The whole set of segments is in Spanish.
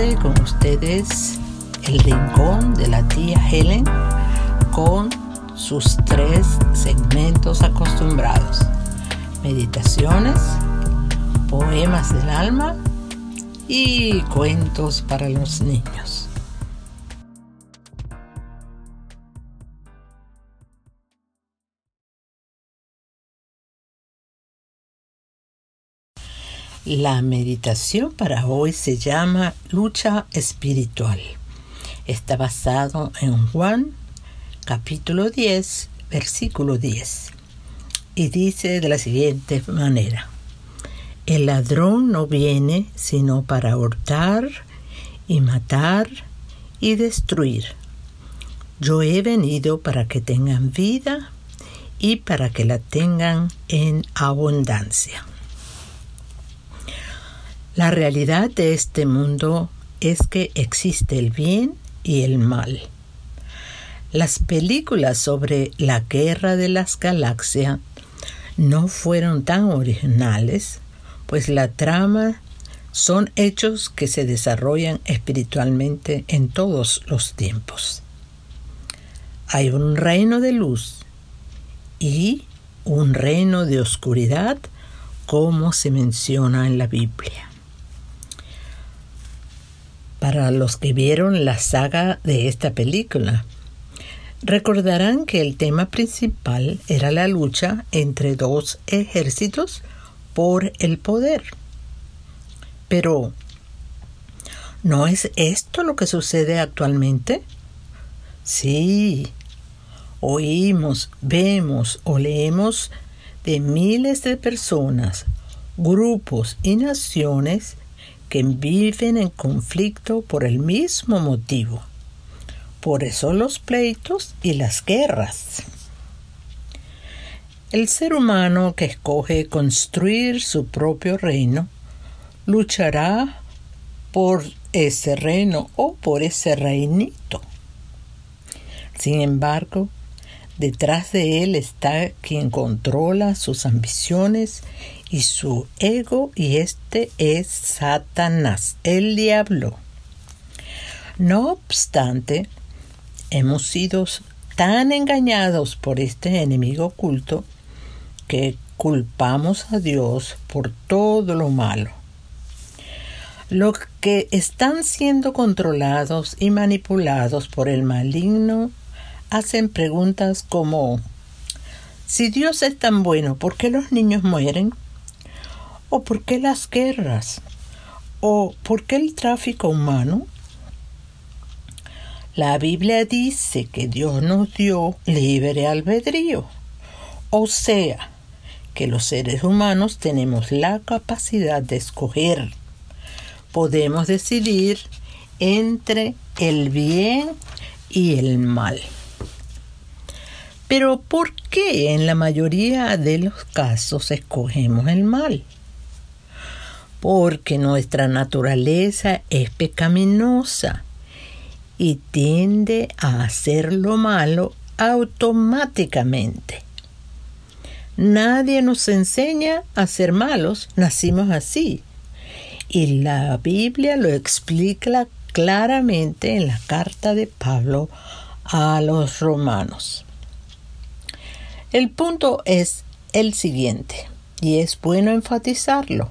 con ustedes el rincón de la tía Helen con sus tres segmentos acostumbrados. Meditaciones, poemas del alma y cuentos para los niños. La meditación para hoy se llama lucha espiritual. Está basado en Juan capítulo 10, versículo 10. Y dice de la siguiente manera. El ladrón no viene sino para hurtar y matar y destruir. Yo he venido para que tengan vida y para que la tengan en abundancia. La realidad de este mundo es que existe el bien y el mal. Las películas sobre la guerra de las galaxias no fueron tan originales, pues la trama son hechos que se desarrollan espiritualmente en todos los tiempos. Hay un reino de luz y un reino de oscuridad, como se menciona en la Biblia. Para los que vieron la saga de esta película, recordarán que el tema principal era la lucha entre dos ejércitos por el poder. Pero, ¿no es esto lo que sucede actualmente? Sí, oímos, vemos o leemos de miles de personas, grupos y naciones que viven en conflicto por el mismo motivo. Por eso los pleitos y las guerras. El ser humano que escoge construir su propio reino luchará por ese reino o por ese reinito. Sin embargo, detrás de él está quien controla sus ambiciones y su ego y este es Satanás, el diablo. No obstante, hemos sido tan engañados por este enemigo oculto que culpamos a Dios por todo lo malo. Los que están siendo controlados y manipulados por el maligno hacen preguntas como si Dios es tan bueno, ¿por qué los niños mueren? ¿O por qué las guerras? ¿O por qué el tráfico humano? La Biblia dice que Dios nos dio libre albedrío, o sea, que los seres humanos tenemos la capacidad de escoger. Podemos decidir entre el bien y el mal. Pero ¿por qué en la mayoría de los casos escogemos el mal? porque nuestra naturaleza es pecaminosa y tiende a hacer lo malo automáticamente. Nadie nos enseña a ser malos, nacimos así. Y la Biblia lo explica claramente en la carta de Pablo a los romanos. El punto es el siguiente, y es bueno enfatizarlo.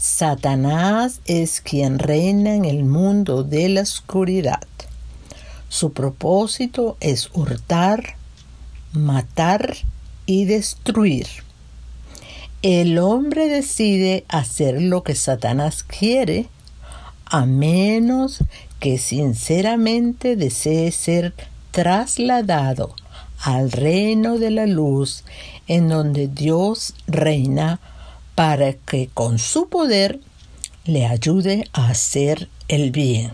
Satanás es quien reina en el mundo de la oscuridad. Su propósito es hurtar, matar y destruir. El hombre decide hacer lo que Satanás quiere a menos que sinceramente desee ser trasladado al reino de la luz en donde Dios reina para que con su poder le ayude a hacer el bien.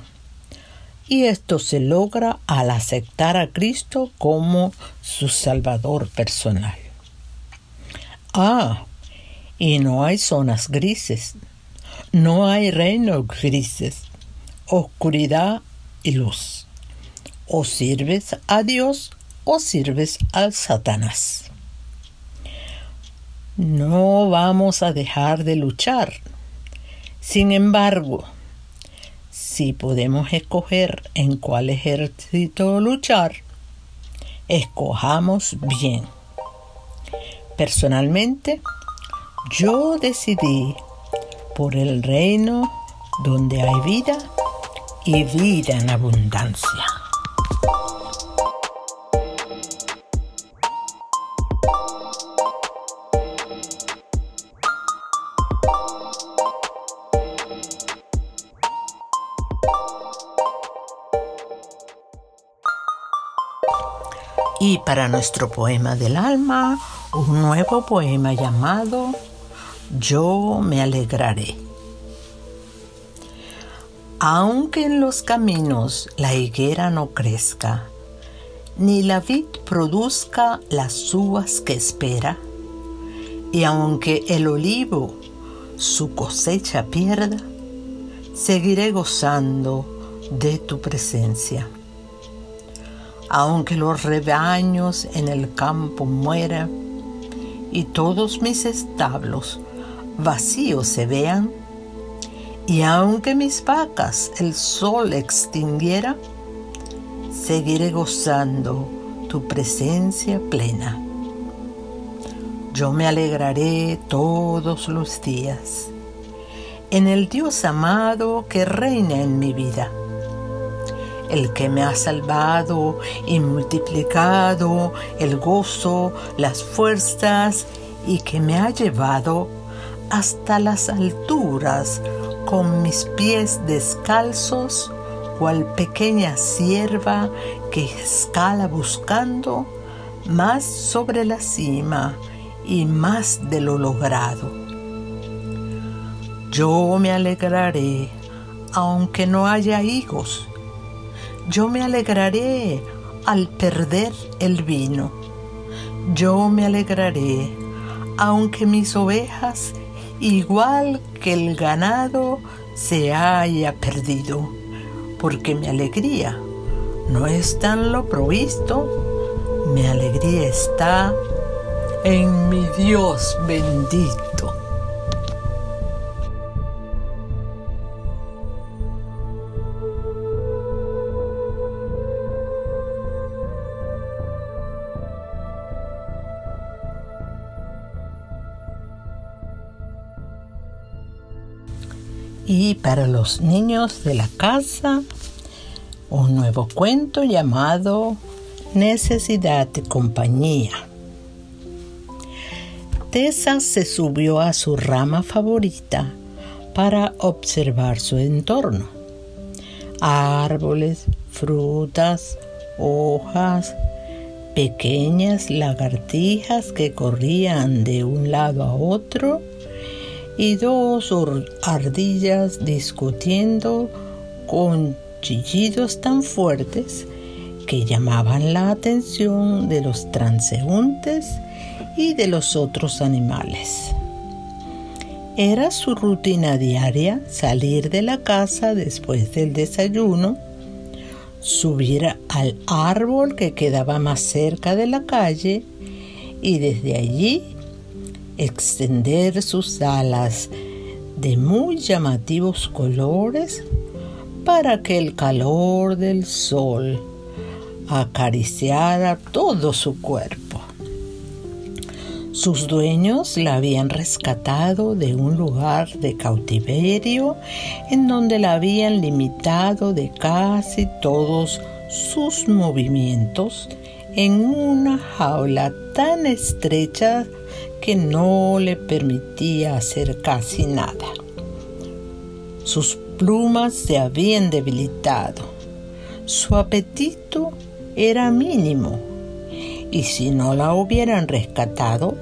Y esto se logra al aceptar a Cristo como su Salvador personal. Ah, y no hay zonas grises, no hay reinos grises, oscuridad y luz. O sirves a Dios o sirves al Satanás. No vamos a dejar de luchar. Sin embargo, si podemos escoger en cuál ejército luchar, escojamos bien. Personalmente, yo decidí por el reino donde hay vida y vida en abundancia. Y para nuestro poema del alma, un nuevo poema llamado Yo me alegraré. Aunque en los caminos la higuera no crezca, ni la vid produzca las uvas que espera, y aunque el olivo su cosecha pierda, seguiré gozando de tu presencia. Aunque los rebaños en el campo mueran y todos mis establos vacíos se vean, y aunque mis vacas el sol extinguiera, seguiré gozando tu presencia plena. Yo me alegraré todos los días en el Dios amado que reina en mi vida, el que me ha salvado y multiplicado el gozo, las fuerzas y que me ha llevado hasta las alturas con mis pies descalzos, cual pequeña sierva que escala buscando más sobre la cima y más de lo logrado. Yo me alegraré aunque no haya higos. Yo me alegraré al perder el vino. Yo me alegraré aunque mis ovejas igual que el ganado se haya perdido, porque mi alegría no está en lo provisto, mi alegría está en mi Dios bendito. Y para los niños de la casa, un nuevo cuento llamado Necesidad de compañía. Tessa se subió a su rama favorita para observar su entorno. Árboles, frutas, hojas, pequeñas lagartijas que corrían de un lado a otro y dos ardillas discutiendo con chillidos tan fuertes que llamaban la atención de los transeúntes y de los otros animales. Era su rutina diaria salir de la casa después del desayuno, subir al árbol que quedaba más cerca de la calle y desde allí extender sus alas de muy llamativos colores para que el calor del sol acariciara todo su cuerpo. Sus dueños la habían rescatado de un lugar de cautiverio en donde la habían limitado de casi todos sus movimientos en una jaula tan estrecha que no le permitía hacer casi nada. Sus plumas se habían debilitado. Su apetito era mínimo y si no la hubieran rescatado,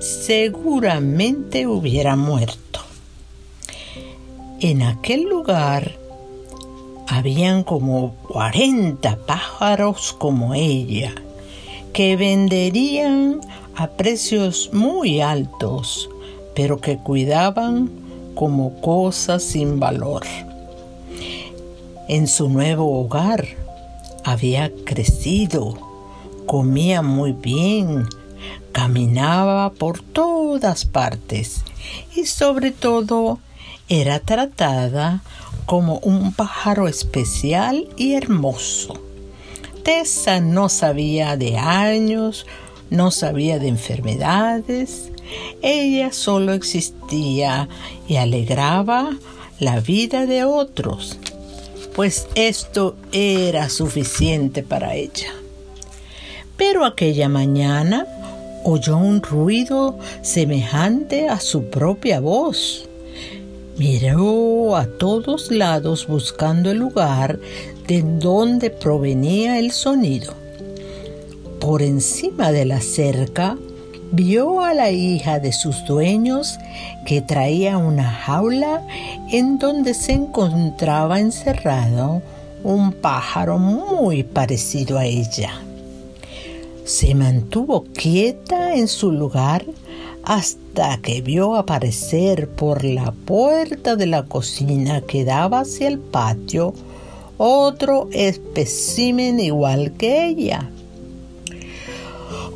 seguramente hubiera muerto. En aquel lugar habían como 40 pájaros como ella, que venderían a precios muy altos, pero que cuidaban como cosas sin valor. En su nuevo hogar había crecido, comía muy bien, caminaba por todas partes y sobre todo era tratada como un pájaro especial y hermoso. Tessa no sabía de años, no sabía de enfermedades, ella solo existía y alegraba la vida de otros, pues esto era suficiente para ella. Pero aquella mañana oyó un ruido semejante a su propia voz. Miró a todos lados buscando el lugar de donde provenía el sonido. Por encima de la cerca vio a la hija de sus dueños que traía una jaula en donde se encontraba encerrado un pájaro muy parecido a ella. Se mantuvo quieta en su lugar hasta que vio aparecer por la puerta de la cocina que daba hacia el patio otro espécimen igual que ella.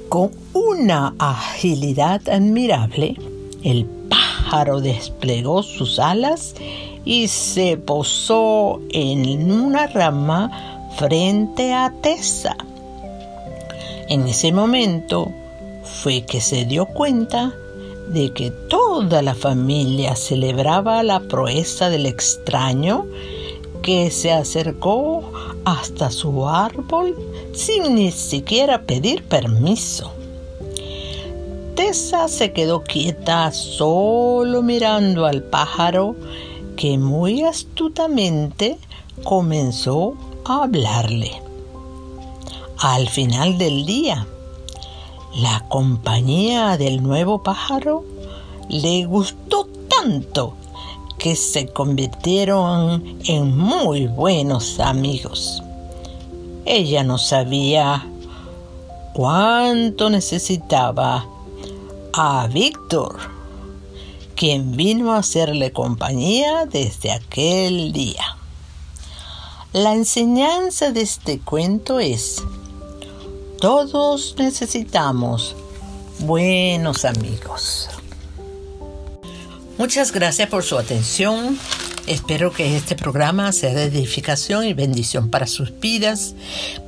Con una agilidad admirable, el pájaro desplegó sus alas y se posó en una rama frente a Tessa. En ese momento fue que se dio cuenta de que toda la familia celebraba la proeza del extraño que se acercó hasta su árbol sin ni siquiera pedir permiso. Tessa se quedó quieta solo mirando al pájaro que muy astutamente comenzó a hablarle. Al final del día, la compañía del nuevo pájaro le gustó tanto que se convirtieron en muy buenos amigos. Ella no sabía cuánto necesitaba a Víctor, quien vino a hacerle compañía desde aquel día. La enseñanza de este cuento es todos necesitamos buenos amigos. Muchas gracias por su atención. Espero que este programa sea de edificación y bendición para sus vidas.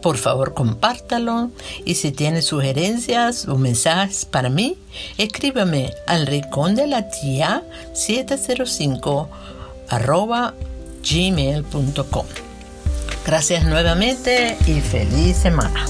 Por favor, compártalo. Y si tiene sugerencias o mensajes para mí, escríbame al rincón de la tía 705 arroba gmail.com. Gracias nuevamente y feliz semana.